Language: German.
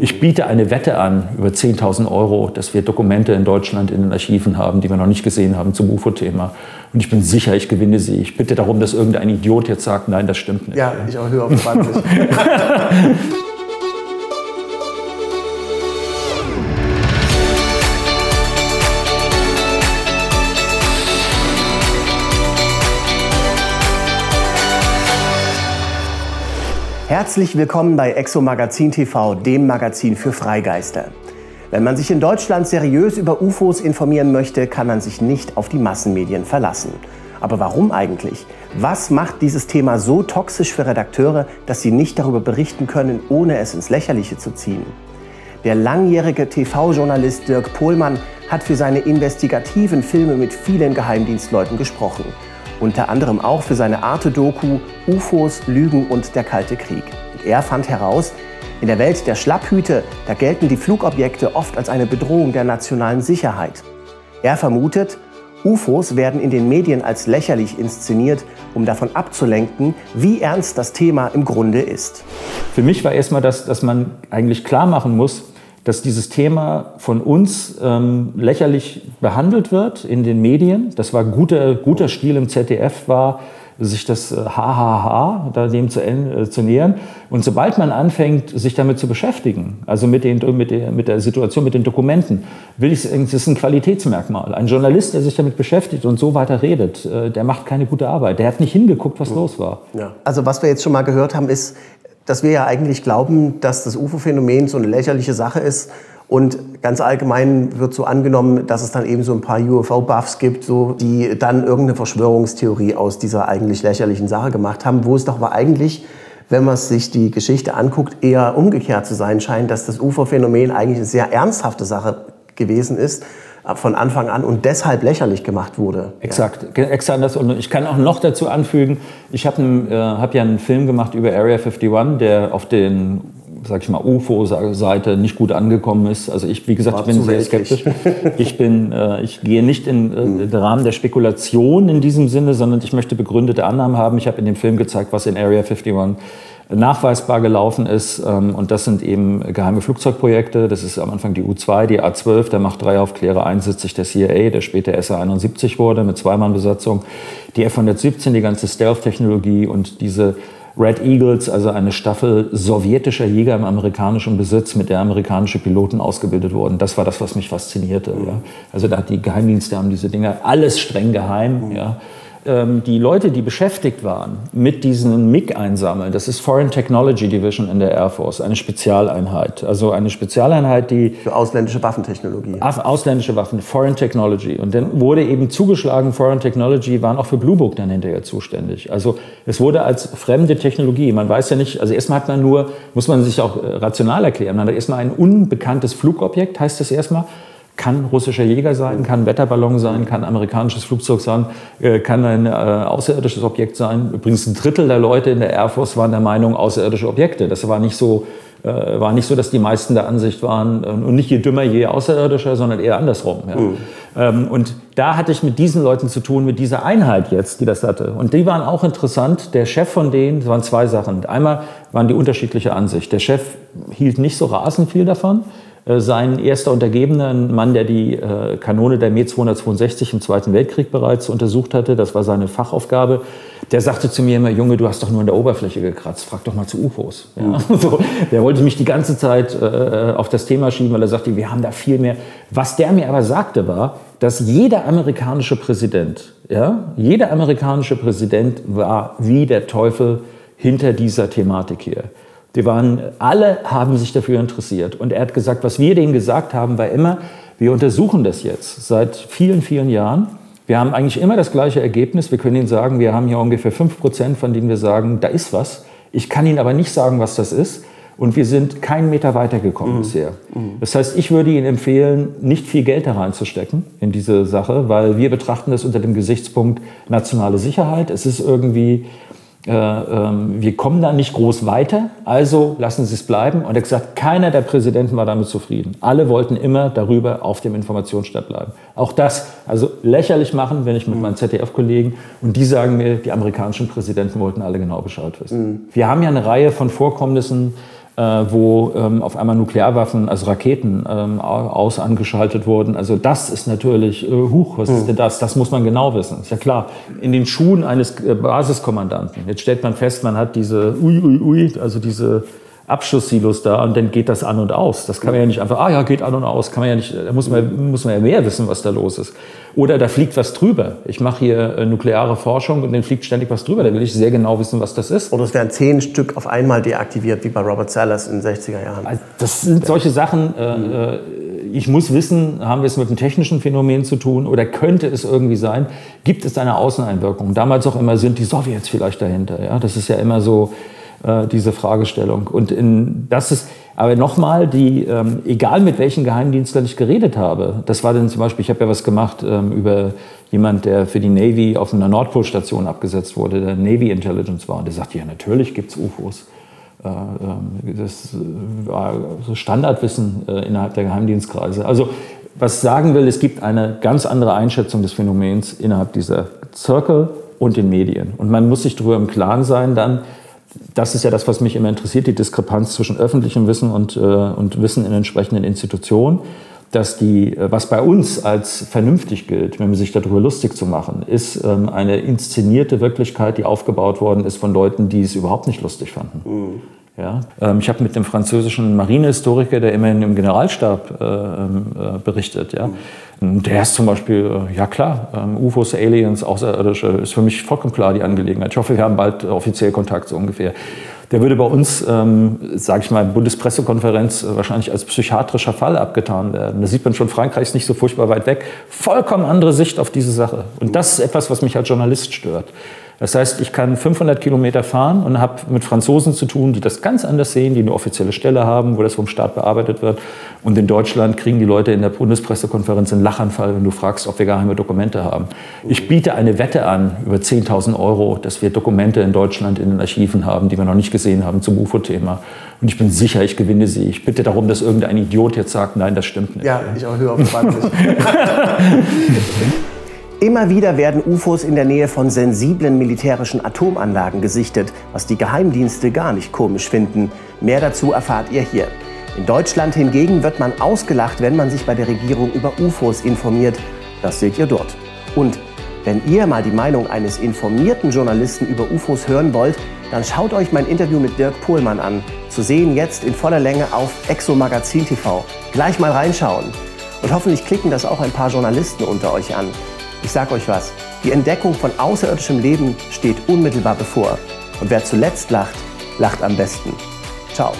Ich biete eine Wette an über 10.000 Euro, dass wir Dokumente in Deutschland in den Archiven haben, die wir noch nicht gesehen haben zum UFO-Thema. Und ich bin sicher, ich gewinne sie. Ich bitte darum, dass irgendein Idiot jetzt sagt, nein, das stimmt nicht. Ja, ich auch höre auf 20. Herzlich willkommen bei Exo Magazin TV, dem Magazin für Freigeister. Wenn man sich in Deutschland seriös über UFOs informieren möchte, kann man sich nicht auf die Massenmedien verlassen. Aber warum eigentlich? Was macht dieses Thema so toxisch für Redakteure, dass sie nicht darüber berichten können, ohne es ins Lächerliche zu ziehen? Der langjährige TV-Journalist Dirk Pohlmann hat für seine investigativen Filme mit vielen Geheimdienstleuten gesprochen unter anderem auch für seine Arte-Doku UFOs, Lügen und der Kalte Krieg. Und er fand heraus, in der Welt der Schlapphüte, da gelten die Flugobjekte oft als eine Bedrohung der nationalen Sicherheit. Er vermutet, UFOs werden in den Medien als lächerlich inszeniert, um davon abzulenken, wie ernst das Thema im Grunde ist. Für mich war erstmal das, dass man eigentlich klar machen muss, dass dieses Thema von uns ähm, lächerlich behandelt wird in den Medien. Das war guter, guter Stil im ZDF war, sich das HHH äh, dem zu, äh, zu nähern. Und sobald man anfängt, sich damit zu beschäftigen, also mit, den, mit, der, mit der Situation, mit den Dokumenten, will ich, das ist ein Qualitätsmerkmal. Ein Journalist, der sich damit beschäftigt und so weiter redet, äh, der macht keine gute Arbeit. Der hat nicht hingeguckt, was ja. los war. Ja. Also was wir jetzt schon mal gehört haben, ist, dass wir ja eigentlich glauben, dass das UFO-Phänomen so eine lächerliche Sache ist. Und ganz allgemein wird so angenommen, dass es dann eben so ein paar UFO-Buffs gibt, so, die dann irgendeine Verschwörungstheorie aus dieser eigentlich lächerlichen Sache gemacht haben, wo es doch aber eigentlich, wenn man sich die Geschichte anguckt, eher umgekehrt zu sein scheint, dass das UFO-Phänomen eigentlich eine sehr ernsthafte Sache gewesen ist von Anfang an und deshalb lächerlich gemacht wurde. Exakt, ja. exakt das. Und ich kann auch noch dazu anfügen, ich habe äh, hab ja einen Film gemacht über Area 51, der auf den sag ich mal, UFO-Seite nicht gut angekommen ist. Also ich, wie gesagt, War ich bin sehr skeptisch. Ich bin, äh, ich gehe nicht in äh, mhm. den Rahmen der Spekulation in diesem Sinne, sondern ich möchte begründete Annahmen haben. Ich habe in dem Film gezeigt, was in Area 51 nachweisbar gelaufen ist. Ähm, und das sind eben geheime Flugzeugprojekte. Das ist am Anfang die U-2, die A-12, der macht drei Aufklärer, einsitzig der CIA, der später SA-71 wurde mit Zweimannbesatzung. Die F-117, die ganze Stealth-Technologie und diese Red Eagles, also eine Staffel sowjetischer Jäger im amerikanischen Besitz, mit der amerikanische Piloten ausgebildet wurden. Das war das, was mich faszinierte. Mhm. Ja. Also da hat die Geheimdienste haben diese Dinge alles streng geheim. Mhm. Ja die Leute, die beschäftigt waren mit diesen MIG einsammeln, das ist Foreign Technology Division in der Air Force, eine Spezialeinheit. Also eine Spezialeinheit, die... Für ausländische Waffentechnologie. Ausländische Waffen, Foreign Technology. Und dann wurde eben zugeschlagen, Foreign Technology waren auch für Blue Book dann hinterher zuständig. Also es wurde als fremde Technologie, man weiß ja nicht, also erstmal hat man nur, muss man sich auch äh, rational erklären, man hat erstmal ein unbekanntes Flugobjekt, heißt das erstmal, kann russischer Jäger sein, kann Wetterballon sein, kann amerikanisches Flugzeug sein, äh, kann ein äh, außerirdisches Objekt sein. Übrigens ein Drittel der Leute in der Air Force waren der Meinung außerirdische Objekte. Das war nicht so, äh, war nicht so, dass die meisten der Ansicht waren äh, und nicht je dümmer, je außerirdischer, sondern eher andersrum. Ja. Mhm. Ähm, und da hatte ich mit diesen Leuten zu tun, mit dieser Einheit jetzt, die das hatte. Und die waren auch interessant. Der Chef von denen, das waren zwei Sachen. Einmal waren die unterschiedliche Ansicht. Der Chef hielt nicht so rasend viel davon. Äh, sein erster Untergebener, ein Mann, der die äh, Kanone der Me 262 im Zweiten Weltkrieg bereits untersucht hatte, das war seine Fachaufgabe, der sagte zu mir immer, Junge, du hast doch nur an der Oberfläche gekratzt, frag doch mal zu UFOs. Ja, mhm. so, der wollte mich die ganze Zeit äh, auf das Thema schieben, weil er sagte, wir haben da viel mehr. Was der mir aber sagte war, dass jeder amerikanische Präsident, ja, jeder amerikanische Präsident war wie der Teufel hinter dieser Thematik hier. Die waren, alle haben sich dafür interessiert. Und er hat gesagt, was wir denen gesagt haben, war immer, wir untersuchen das jetzt seit vielen, vielen Jahren. Wir haben eigentlich immer das gleiche Ergebnis. Wir können Ihnen sagen, wir haben hier ungefähr 5 Prozent, von denen wir sagen, da ist was. Ich kann Ihnen aber nicht sagen, was das ist. Und wir sind keinen Meter weitergekommen mhm. bisher. Mhm. Das heißt, ich würde Ihnen empfehlen, nicht viel Geld da reinzustecken in diese Sache, weil wir betrachten das unter dem Gesichtspunkt nationale Sicherheit. Es ist irgendwie wir kommen da nicht groß weiter, also lassen Sie es bleiben. Und er hat gesagt, keiner der Präsidenten war damit zufrieden. Alle wollten immer darüber auf dem Informationsstand bleiben. Auch das, also lächerlich machen, wenn ich mit meinen ZDF-Kollegen und die sagen mir, die amerikanischen Präsidenten wollten alle genau Bescheid wissen. Mhm. Wir haben ja eine Reihe von Vorkommnissen, wo ähm, auf einmal Nuklearwaffen, also Raketen, ähm, aus angeschaltet wurden. Also das ist natürlich, äh, huch, was ist hm. denn das? Das muss man genau wissen. Ist ja klar. In den Schuhen eines äh, Basiskommandanten. Jetzt stellt man fest, man hat diese Ui, Ui, Ui, also diese Abschlusssilos da und dann geht das an und aus. Das kann man ja nicht einfach, ah ja, geht an und aus, kann man ja nicht, da muss man, muss man ja mehr wissen, was da los ist. Oder da fliegt was drüber. Ich mache hier äh, nukleare Forschung und dann fliegt ständig was drüber. Da will ich sehr genau wissen, was das ist. Oder es werden zehn Stück auf einmal deaktiviert, wie bei Robert Sellers in den 60er Jahren. Also das sind solche Sachen, äh, äh, ich muss wissen, haben wir es mit einem technischen Phänomen zu tun oder könnte es irgendwie sein? Gibt es eine Außeneinwirkung? Damals auch immer, sind die Sowjets vielleicht dahinter? Ja, das ist ja immer so, äh, diese Fragestellung. Und in, das ist aber nochmal, die, ähm, egal mit welchen Geheimdienstlern ich geredet habe, das war dann zum Beispiel, ich habe ja was gemacht ähm, über jemand, der für die Navy auf einer Nordpolstation abgesetzt wurde, der Navy Intelligence war. Und der sagte, ja, natürlich gibt es UFOs. Äh, ähm, das war so Standardwissen äh, innerhalb der Geheimdienstkreise. Also was ich sagen will, es gibt eine ganz andere Einschätzung des Phänomens innerhalb dieser Zirkel und den Medien. Und man muss sich darüber im Klaren sein, dann, das ist ja das, was mich immer interessiert, die Diskrepanz zwischen öffentlichem Wissen und, äh, und Wissen in entsprechenden Institutionen. Dass die, äh, was bei uns als vernünftig gilt, wenn man sich darüber lustig zu machen, ist ähm, eine inszenierte Wirklichkeit, die aufgebaut worden ist von Leuten, die es überhaupt nicht lustig fanden. Mhm. Ja, ähm, ich habe mit dem französischen Marinehistoriker, der immerhin im Generalstab äh, ähm, äh, berichtet, ja. Der ist zum Beispiel, äh, ja klar, ähm, UFOs, Aliens, Außerirdische, ist für mich vollkommen klar die Angelegenheit. Ich hoffe, wir haben bald offiziell Kontakt so ungefähr. Der würde bei uns, ähm, sage ich mal, Bundespressekonferenz äh, wahrscheinlich als psychiatrischer Fall abgetan werden. Da sieht man schon, Frankreich ist nicht so furchtbar weit weg. Vollkommen andere Sicht auf diese Sache. Und das ist etwas, was mich als Journalist stört. Das heißt, ich kann 500 Kilometer fahren und habe mit Franzosen zu tun, die das ganz anders sehen, die eine offizielle Stelle haben, wo das vom Staat bearbeitet wird. Und in Deutschland kriegen die Leute in der Bundespressekonferenz einen Lachanfall, wenn du fragst, ob wir geheime Dokumente haben. Ich biete eine Wette an über 10.000 Euro, dass wir Dokumente in Deutschland in den Archiven haben, die wir noch nicht gesehen haben zum UFO-Thema. Und ich bin sicher, ich gewinne sie. Ich bitte darum, dass irgendein Idiot jetzt sagt, nein, das stimmt nicht. Ja, ich erhöhe auf 20. Immer wieder werden UFOs in der Nähe von sensiblen militärischen Atomanlagen gesichtet, was die Geheimdienste gar nicht komisch finden. Mehr dazu erfahrt ihr hier. In Deutschland hingegen wird man ausgelacht, wenn man sich bei der Regierung über UFOs informiert. Das seht ihr dort. Und wenn ihr mal die Meinung eines informierten Journalisten über UFOs hören wollt, dann schaut euch mein Interview mit Dirk Pohlmann an. Zu sehen jetzt in voller Länge auf Exo Magazin TV. Gleich mal reinschauen. Und hoffentlich klicken das auch ein paar Journalisten unter euch an. Ich sag euch was, die Entdeckung von außerirdischem Leben steht unmittelbar bevor. Und wer zuletzt lacht, lacht am besten. Ciao.